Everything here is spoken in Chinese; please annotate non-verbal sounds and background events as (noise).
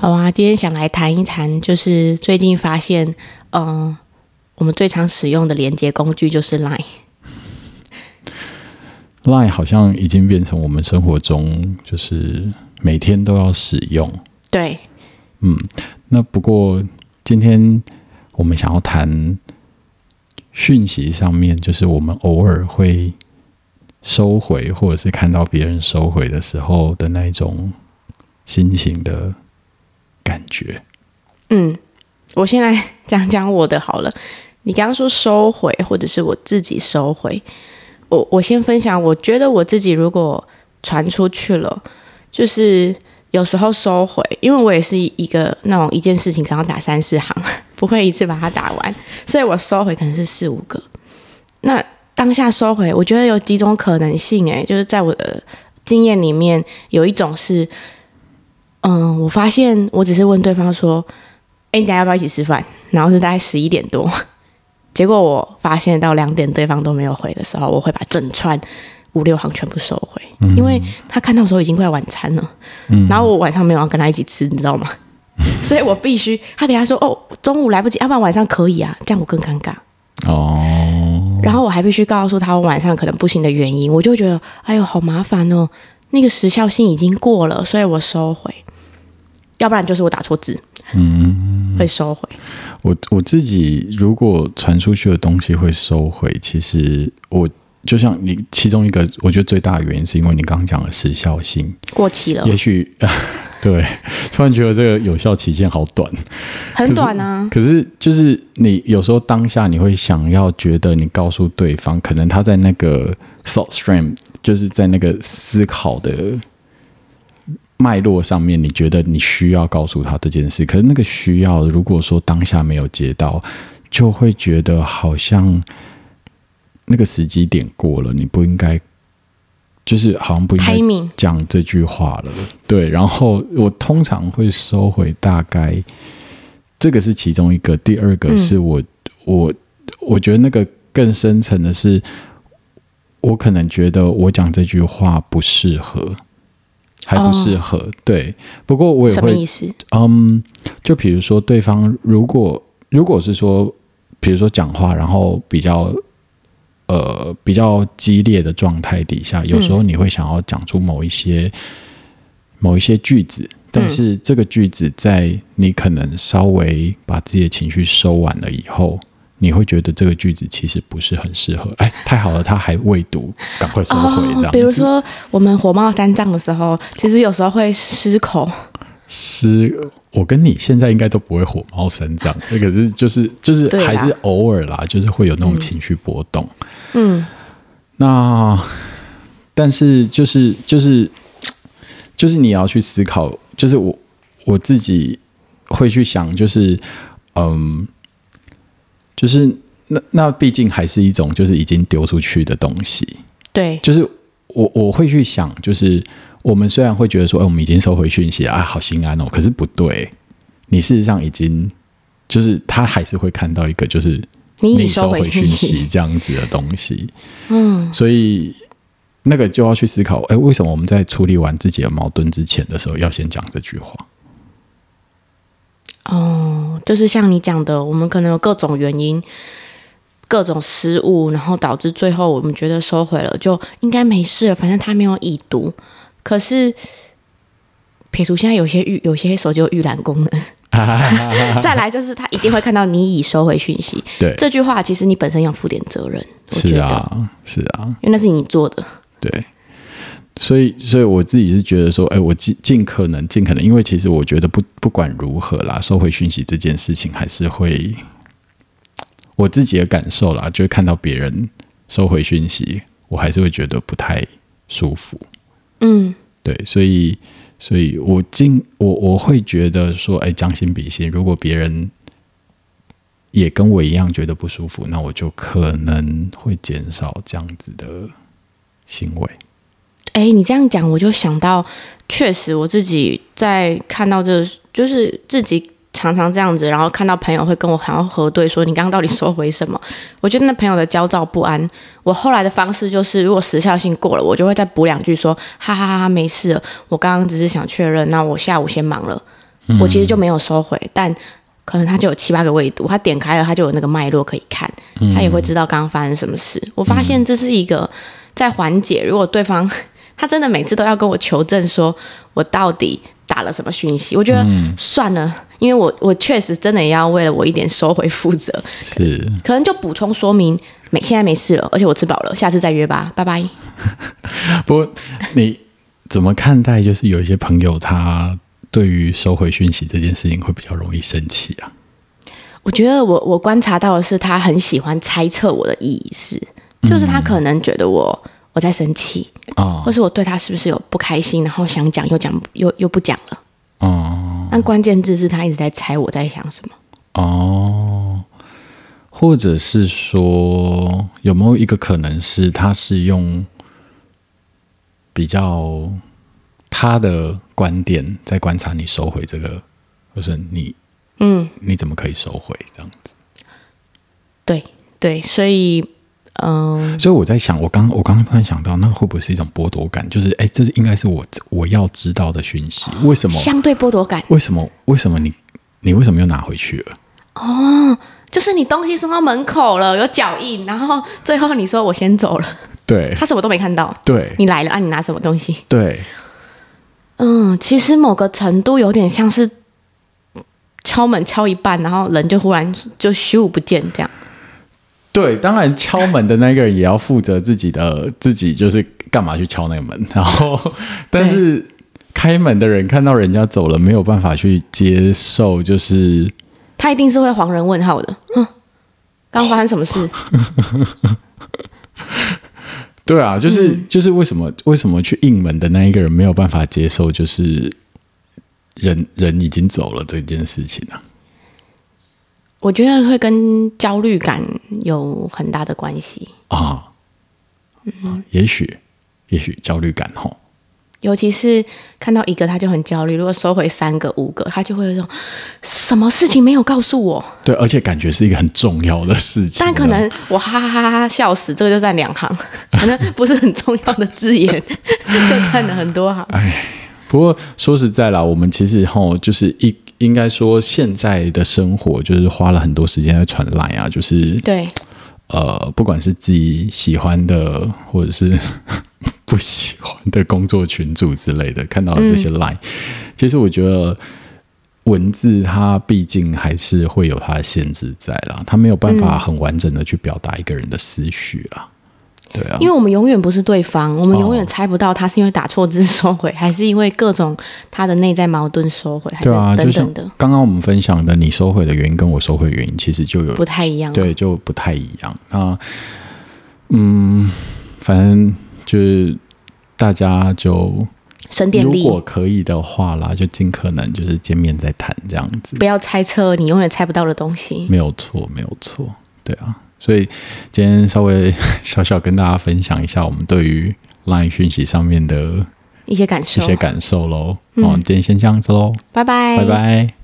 好啊，今天想来谈一谈，就是最近发现，嗯、呃，我们最常使用的连接工具就是 Line。Line 好像已经变成我们生活中就是每天都要使用。对，嗯，那不过今天我们想要谈讯息上面，就是我们偶尔会收回，或者是看到别人收回的时候的那一种心情的感觉。嗯，我先来讲讲我的好了。你刚刚说收回，或者是我自己收回。我我先分享，我觉得我自己如果传出去了，就是有时候收回，因为我也是一个那种一件事情可能打三四行，(laughs) 不会一次把它打完，所以我收回可能是四五个。那当下收回，我觉得有几种可能性，诶，就是在我的经验里面，有一种是，嗯，我发现我只是问对方说，哎，你等下要不要一起吃饭？然后是大概十一点多。结果我发现到两点对方都没有回的时候，我会把整串五六行全部收回，嗯、因为他看到的时候已经快晚餐了，嗯、然后我晚上没有要跟他一起吃，你知道吗？嗯、(laughs) 所以我必须他等下说哦，中午来不及，要不然晚上可以啊，这样我更尴尬哦。然后我还必须告诉他我晚上可能不行的原因，我就觉得哎呦好麻烦哦，那个时效性已经过了，所以我收回，要不然就是我打错字。嗯，会收回。我我自己如果传出去的东西会收回，其实我就像你其中一个，我觉得最大的原因是因为你刚刚讲的时效性过期了。也许 (laughs) 对，突然觉得这个有效期限好短，很短啊。可是，可是就是你有时候当下你会想要觉得你告诉对方，可能他在那个 thought stream，就是在那个思考的。脉络上面，你觉得你需要告诉他这件事，可是那个需要，如果说当下没有接到，就会觉得好像那个时机点过了，你不应该，就是好像不应该讲这句话了。对，然后我通常会收回，大概这个是其中一个，第二个是我、嗯、我我觉得那个更深层的是，我可能觉得我讲这句话不适合。还不适合，哦、对。不过我也会，什么意思？嗯，就比如说，对方如果如果是说，比如说讲话，然后比较呃比较激烈的状态底下，有时候你会想要讲出某一些、嗯、某一些句子，但是这个句子在你可能稍微把自己的情绪收完了以后。你会觉得这个句子其实不是很适合，哎，太好了，他还未读，赶快收回这样、哦。比如说我们火冒三丈的时候，其实有时候会失口。失，我跟你现在应该都不会火冒三丈，那 (laughs) 可是就是就是还是偶尔啦，啦就是会有那种情绪波动。嗯，那但是就是就是就是你要去思考，就是我我自己会去想，就是嗯。就是那那毕竟还是一种就是已经丢出去的东西，对，就是我我会去想，就是我们虽然会觉得说，哎，我们已经收回讯息啊，好心安哦，可是不对，你事实上已经就是他还是会看到一个就是你收回讯息这样子的东西，嗯，所以那个就要去思考，哎，为什么我们在处理完自己的矛盾之前的时候，要先讲这句话？哦，就是像你讲的，我们可能有各种原因、各种失误，然后导致最后我们觉得收回了就应该没事了，反正他没有已读。可是撇除现在有些预有些手机有预览功能，(laughs) 再来就是他一定会看到你已收回讯息。对这句话，其实你本身要负点责任。是啊，是啊，因为那是你做的。对。所以，所以我自己是觉得说，哎，我尽尽可能，尽可能，因为其实我觉得不不管如何啦，收回讯息这件事情还是会我自己的感受啦，就会看到别人收回讯息，我还是会觉得不太舒服。嗯，对，所以，所以我尽我我会觉得说，哎，将心比心，如果别人也跟我一样觉得不舒服，那我就可能会减少这样子的行为。哎，你这样讲，我就想到，确实我自己在看到这个，就是自己常常这样子，然后看到朋友会跟我好像核对说，你刚刚到底 (laughs) 收回什么？我觉得那朋友的焦躁不安。我后来的方式就是，如果时效性过了，我就会再补两句说，哈哈哈哈，没事了，我刚刚只是想确认，那我下午先忙了。我其实就没有收回，但可能他就有七八个未读，他点开了，他就有那个脉络可以看，他也会知道刚刚发生什么事。我发现这是一个在缓解，如果对方他真的每次都要跟我求证，说我到底打了什么讯息，我觉得算了，因为我我确实真的也要为了我一点收回负责，是可能就补充说明，没现在没事了，而且我吃饱了，下次再约吧，拜拜。(laughs) 不过你怎么看待？就是有一些朋友他。对于收回讯息这件事情，会比较容易生气啊。我觉得我我观察到的是，他很喜欢猜测我的意思，就是他可能觉得我我在生气哦，或是我对他是不是有不开心，然后想讲又讲又又不讲了哦。但关键字是他一直在猜我在想什么哦，或者是说有没有一个可能是他是用比较。他的观点在观察你收回这个，或是你，嗯，你怎么可以收回这样子？对对，所以，嗯、呃，所以我在想，我刚我刚刚突然想到，那会不会是一种剥夺感？就是，哎，这是应该是我我要知道的讯息，为什么？相对剥夺感？为什么？为什么你你为什么又拿回去了？哦，就是你东西送到门口了，有脚印，然后最后你说我先走了，对，他什么都没看到，对，你来了啊，你拿什么东西？对。嗯，其实某个程度有点像是敲门敲一半，然后人就忽然就虚无不见这样。对，当然敲门的那个人也要负责自己的自己，就是干嘛去敲那个门。然后，(laughs) 但是开门的人看到人家走了，没有办法去接受，就是他一定是会黄人问号的。哼，刚发生什么事？(laughs) 对啊，就是就是为什么为什么去应门的那一个人没有办法接受，就是人人已经走了这件事情呢、啊？我觉得会跟焦虑感有很大的关系啊。嗯，也许也许焦虑感吼。尤其是看到一个他就很焦虑，如果收回三个五个，他就会有种什么事情没有告诉我。对，而且感觉是一个很重要的事情。但可能我哈哈哈哈笑死，这个就占两行，(laughs) 可能不是很重要的字眼，(laughs) 就占了很多行。哎，不过说实在啦，我们其实吼就是一应该说现在的生活就是花了很多时间在传 LINE 啊，就是对。呃，不管是自己喜欢的，或者是 (laughs) 不喜欢的工作群组之类的，看到这些 line，嗯，其实我觉得文字它毕竟还是会有它的限制在啦，它没有办法很完整的去表达一个人的思绪啊。对啊，因为我们永远不是对方，我们永远猜不到他是因为打错字收回，哦、还是因为各种他的内在矛盾收回，还是等等的。刚刚我们分享的你收回的原因跟我收回的原因其实就有不太一样，对，就不太一样。那嗯，反正就是大家就省点力，如果可以的话啦，就尽可能就是见面再谈这样子，不要猜测你永远猜不到的东西。没有错，没有错，对啊。所以今天稍微小小跟大家分享一下我们对于 LINE 讯息上面的一些感受，一些感受喽。好，今天先这样子喽，拜拜，拜拜。